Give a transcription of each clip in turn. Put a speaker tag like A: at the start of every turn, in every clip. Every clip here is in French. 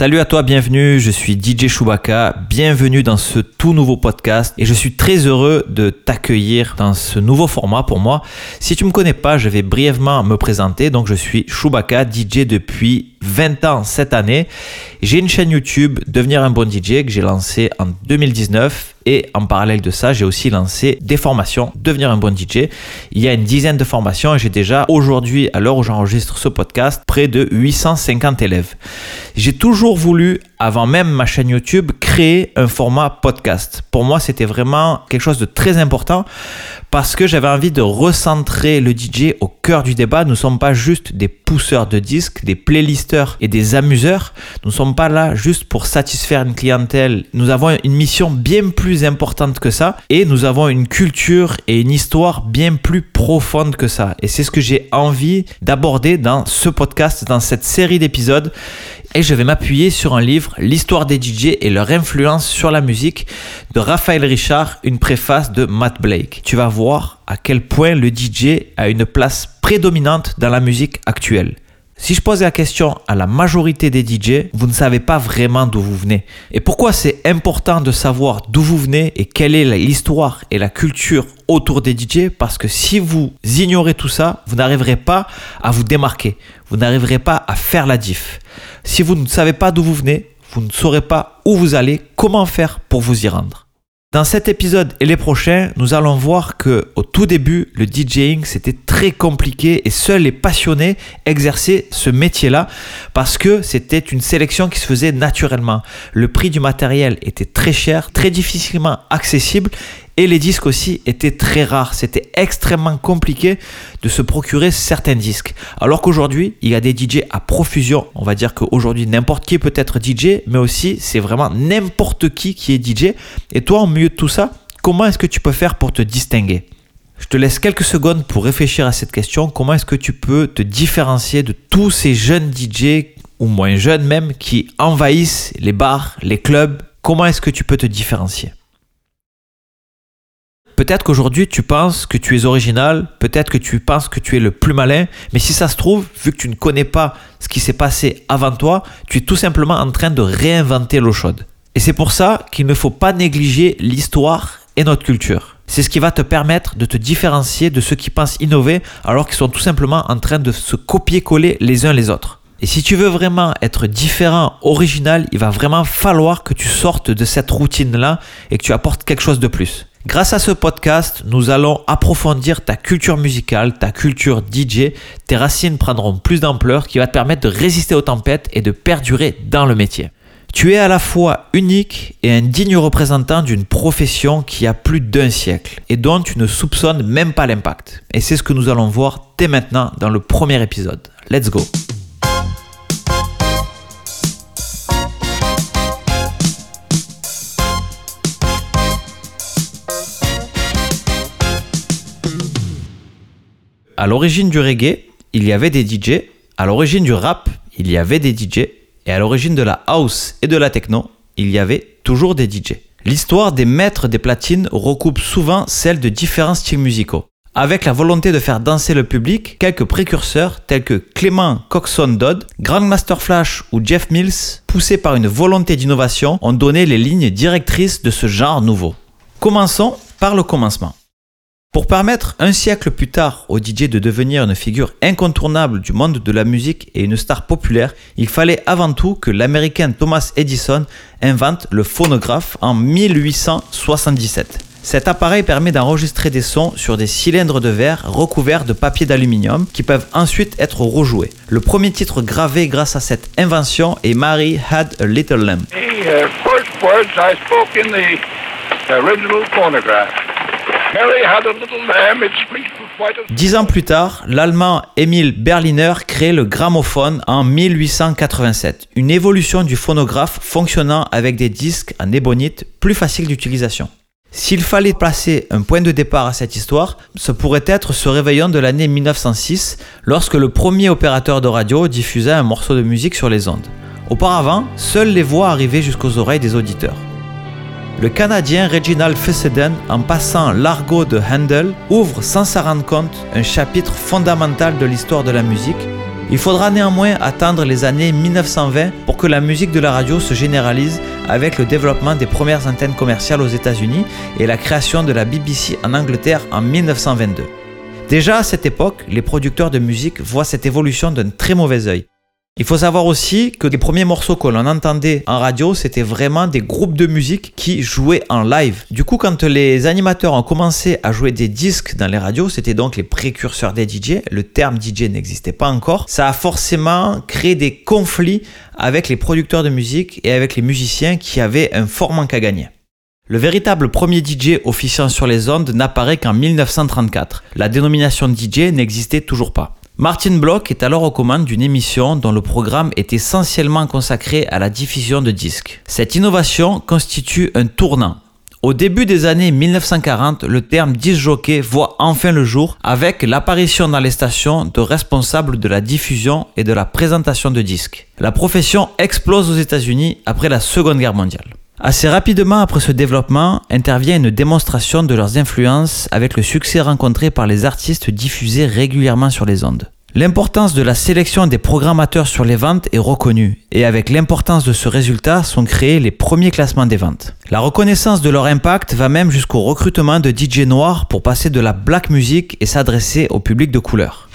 A: Salut à toi, bienvenue, je suis DJ Chewbacca, bienvenue dans ce tout nouveau podcast et je suis très heureux de t'accueillir dans ce nouveau format pour moi. Si tu me connais pas, je vais brièvement me présenter. Donc je suis Chewbacca, DJ depuis 20 ans cette année. J'ai une chaîne YouTube Devenir un bon DJ que j'ai lancée en 2019 et en parallèle de ça, j'ai aussi lancé des formations Devenir un bon DJ. Il y a une dizaine de formations et j'ai déjà aujourd'hui, à l'heure où j'enregistre ce podcast, près de 850 élèves. J'ai toujours voulu, avant même ma chaîne YouTube, créer un format podcast. Pour moi, c'était vraiment quelque chose de très important parce que j'avais envie de recentrer le DJ au cœur du débat. Nous ne sommes pas juste des pousseurs de disques, des playlisters et des amuseurs. Nous ne sommes pas là juste pour satisfaire une clientèle. Nous avons une mission bien plus importante que ça et nous avons une culture et une histoire bien plus profonde que ça. Et c'est ce que j'ai envie d'aborder dans ce podcast, dans cette série d'épisodes et je vais m'appuyer sur un livre, L'histoire des DJ et leur influence sur la musique de Raphaël Richard, une préface de Matt Blake. Tu vas voir à quel point le DJ a une place prédominante dans la musique actuelle. Si je pose la question à la majorité des DJ, vous ne savez pas vraiment d'où vous venez. Et pourquoi c'est important de savoir d'où vous venez et quelle est l'histoire et la culture autour des DJ Parce que si vous ignorez tout ça, vous n'arriverez pas à vous démarquer. Vous n'arriverez pas à faire la diff. Si vous ne savez pas d'où vous venez, vous ne saurez pas où vous allez, comment faire pour vous y rendre. Dans cet épisode et les prochains, nous allons voir que au tout début, le DJing c'était très compliqué et seuls les passionnés exerçaient ce métier-là parce que c'était une sélection qui se faisait naturellement. Le prix du matériel était très cher, très difficilement accessible et les disques aussi étaient très rares. C'était extrêmement compliqué de se procurer certains disques. Alors qu'aujourd'hui, il y a des DJ à profusion. On va dire qu'aujourd'hui, n'importe qui peut être DJ, mais aussi c'est vraiment n'importe qui qui est DJ. Et toi, au milieu de tout ça, comment est-ce que tu peux faire pour te distinguer? Je te laisse quelques secondes pour réfléchir à cette question. Comment est-ce que tu peux te différencier de tous ces jeunes DJ, ou moins jeunes même, qui envahissent les bars, les clubs? Comment est-ce que tu peux te différencier? Peut-être qu'aujourd'hui tu penses que tu es original, peut-être que tu penses que tu es le plus malin, mais si ça se trouve, vu que tu ne connais pas ce qui s'est passé avant toi, tu es tout simplement en train de réinventer l'eau chaude. Et c'est pour ça qu'il ne faut pas négliger l'histoire et notre culture. C'est ce qui va te permettre de te différencier de ceux qui pensent innover alors qu'ils sont tout simplement en train de se copier-coller les uns les autres. Et si tu veux vraiment être différent, original, il va vraiment falloir que tu sortes de cette routine-là et que tu apportes quelque chose de plus. Grâce à ce podcast, nous allons approfondir ta culture musicale, ta culture DJ. Tes racines prendront plus d'ampleur qui va te permettre de résister aux tempêtes et de perdurer dans le métier. Tu es à la fois unique et un digne représentant d'une profession qui a plus d'un siècle et dont tu ne soupçonnes même pas l'impact. Et c'est ce que nous allons voir dès maintenant dans le premier épisode. Let's go! À l'origine du reggae, il y avait des DJ. À l'origine du rap, il y avait des DJ. Et à l'origine de la house et de la techno, il y avait toujours des DJ. L'histoire des maîtres des platines recoupe souvent celle de différents styles musicaux. Avec la volonté de faire danser le public, quelques précurseurs tels que Clément Coxon Dodd, Grandmaster Flash ou Jeff Mills, poussés par une volonté d'innovation, ont donné les lignes directrices de ce genre nouveau. Commençons par le commencement. Pour permettre un siècle plus tard au DJ de devenir une figure incontournable du monde de la musique et une star populaire, il fallait avant tout que l'américain Thomas Edison invente le phonographe en 1877. Cet appareil permet d'enregistrer des sons sur des cylindres de verre recouverts de papier d'aluminium qui peuvent ensuite être rejoués. Le premier titre gravé grâce à cette invention est Mary Had a Little Lamb. Uh, Dix ans plus tard, l'Allemand Emil Berliner crée le gramophone en 1887, une évolution du phonographe fonctionnant avec des disques en ébonite plus facile d'utilisation. S'il fallait placer un point de départ à cette histoire, ce pourrait être ce réveillon de l'année 1906, lorsque le premier opérateur de radio diffusait un morceau de musique sur les ondes. Auparavant, seules les voix arrivaient jusqu'aux oreilles des auditeurs. Le Canadien Reginald Fessenden, en passant l'argot de Handel, ouvre sans s'en rendre compte un chapitre fondamental de l'histoire de la musique. Il faudra néanmoins attendre les années 1920 pour que la musique de la radio se généralise avec le développement des premières antennes commerciales aux États-Unis et la création de la BBC en Angleterre en 1922. Déjà à cette époque, les producteurs de musique voient cette évolution d'un très mauvais œil. Il faut savoir aussi que les premiers morceaux que l'on entendait en radio, c'était vraiment des groupes de musique qui jouaient en live. Du coup, quand les animateurs ont commencé à jouer des disques dans les radios, c'était donc les précurseurs des DJ, le terme DJ n'existait pas encore, ça a forcément créé des conflits avec les producteurs de musique et avec les musiciens qui avaient un fort manque à gagner. Le véritable premier DJ officiant sur les ondes n'apparaît qu'en 1934. La dénomination DJ n'existait toujours pas. Martin Bloch est alors aux commandes d'une émission dont le programme est essentiellement consacré à la diffusion de disques. Cette innovation constitue un tournant. Au début des années 1940, le terme disc jockey voit enfin le jour avec l'apparition dans les stations de responsables de la diffusion et de la présentation de disques. La profession explose aux États-Unis après la Seconde Guerre mondiale. Assez rapidement après ce développement, intervient une démonstration de leurs influences avec le succès rencontré par les artistes diffusés régulièrement sur les ondes. L'importance de la sélection des programmateurs sur les ventes est reconnue, et avec l'importance de ce résultat sont créés les premiers classements des ventes. La reconnaissance de leur impact va même jusqu'au recrutement de DJ noirs pour passer de la black music et s'adresser au public de couleur.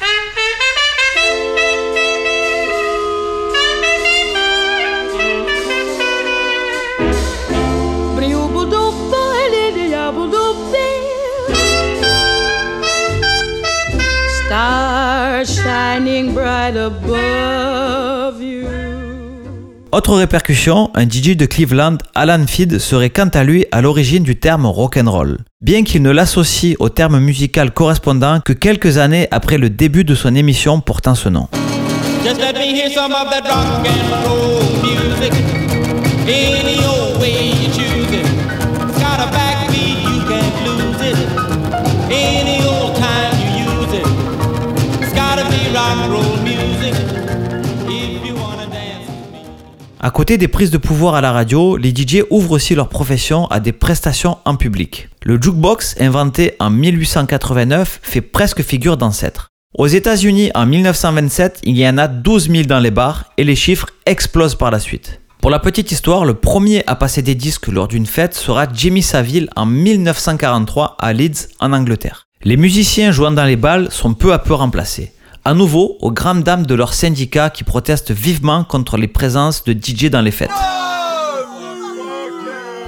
A: Autre répercussion, un DJ de Cleveland, Alan Feed, serait quant à lui à l'origine du terme rock'n'roll, bien qu'il ne l'associe au terme musical correspondant que quelques années après le début de son émission portant ce nom. À côté des prises de pouvoir à la radio, les DJ ouvrent aussi leur profession à des prestations en public. Le jukebox, inventé en 1889, fait presque figure d'ancêtre. Aux États-Unis, en 1927, il y en a 12 000 dans les bars et les chiffres explosent par la suite. Pour la petite histoire, le premier à passer des disques lors d'une fête sera Jimmy Savile en 1943 à Leeds, en Angleterre. Les musiciens jouant dans les balles sont peu à peu remplacés à nouveau aux grandes dames de leur syndicat qui protestent vivement contre les présences de DJ dans les fêtes.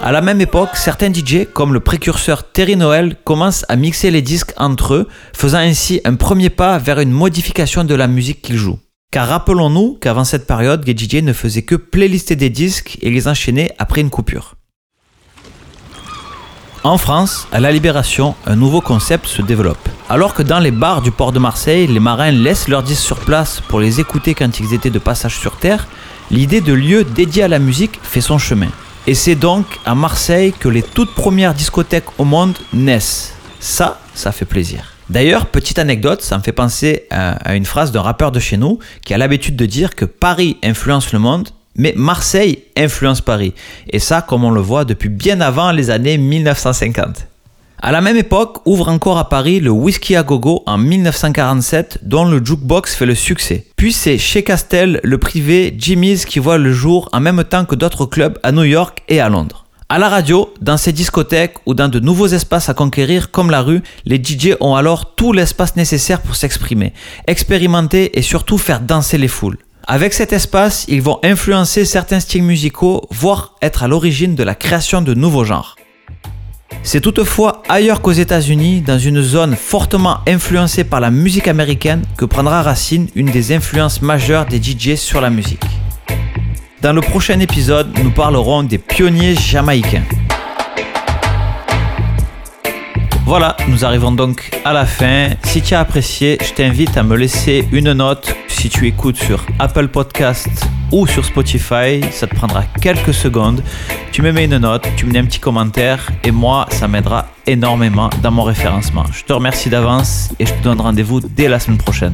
A: À la même époque, certains DJ, comme le précurseur Terry Noel, commencent à mixer les disques entre eux, faisant ainsi un premier pas vers une modification de la musique qu'ils jouent. Car rappelons-nous qu'avant cette période, les DJ ne faisaient que playlister des disques et les enchaîner après une coupure. En France, à la Libération, un nouveau concept se développe. Alors que dans les bars du port de Marseille, les marins laissent leurs disques sur place pour les écouter quand ils étaient de passage sur Terre, l'idée de lieu dédié à la musique fait son chemin. Et c'est donc à Marseille que les toutes premières discothèques au monde naissent. Ça, ça fait plaisir. D'ailleurs, petite anecdote, ça me fait penser à, une phrase d'un rappeur de chez nous qui a l'habitude de dire que Paris influence le monde mais Marseille influence Paris. Et ça, comme on le voit depuis bien avant les années 1950. À la même époque, ouvre encore à Paris le Whisky à Gogo en 1947, dont le jukebox fait le succès. Puis c'est chez Castel, le privé Jimmy's qui voit le jour en même temps que d'autres clubs à New York et à Londres. À la radio, dans ces discothèques ou dans de nouveaux espaces à conquérir comme la rue, les DJ ont alors tout l'espace nécessaire pour s'exprimer, expérimenter et surtout faire danser les foules. Avec cet espace, ils vont influencer certains styles musicaux, voire être à l'origine de la création de nouveaux genres. C'est toutefois ailleurs qu'aux États-Unis, dans une zone fortement influencée par la musique américaine, que prendra racine une des influences majeures des DJ sur la musique. Dans le prochain épisode, nous parlerons des pionniers jamaïcains. Voilà, nous arrivons donc à la fin. Si tu as apprécié, je t'invite à me laisser une note si tu écoutes sur Apple Podcast ou sur Spotify. Ça te prendra quelques secondes. Tu me mets une note, tu me mets un petit commentaire et moi, ça m'aidera énormément dans mon référencement. Je te remercie d'avance et je te donne rendez-vous dès la semaine prochaine.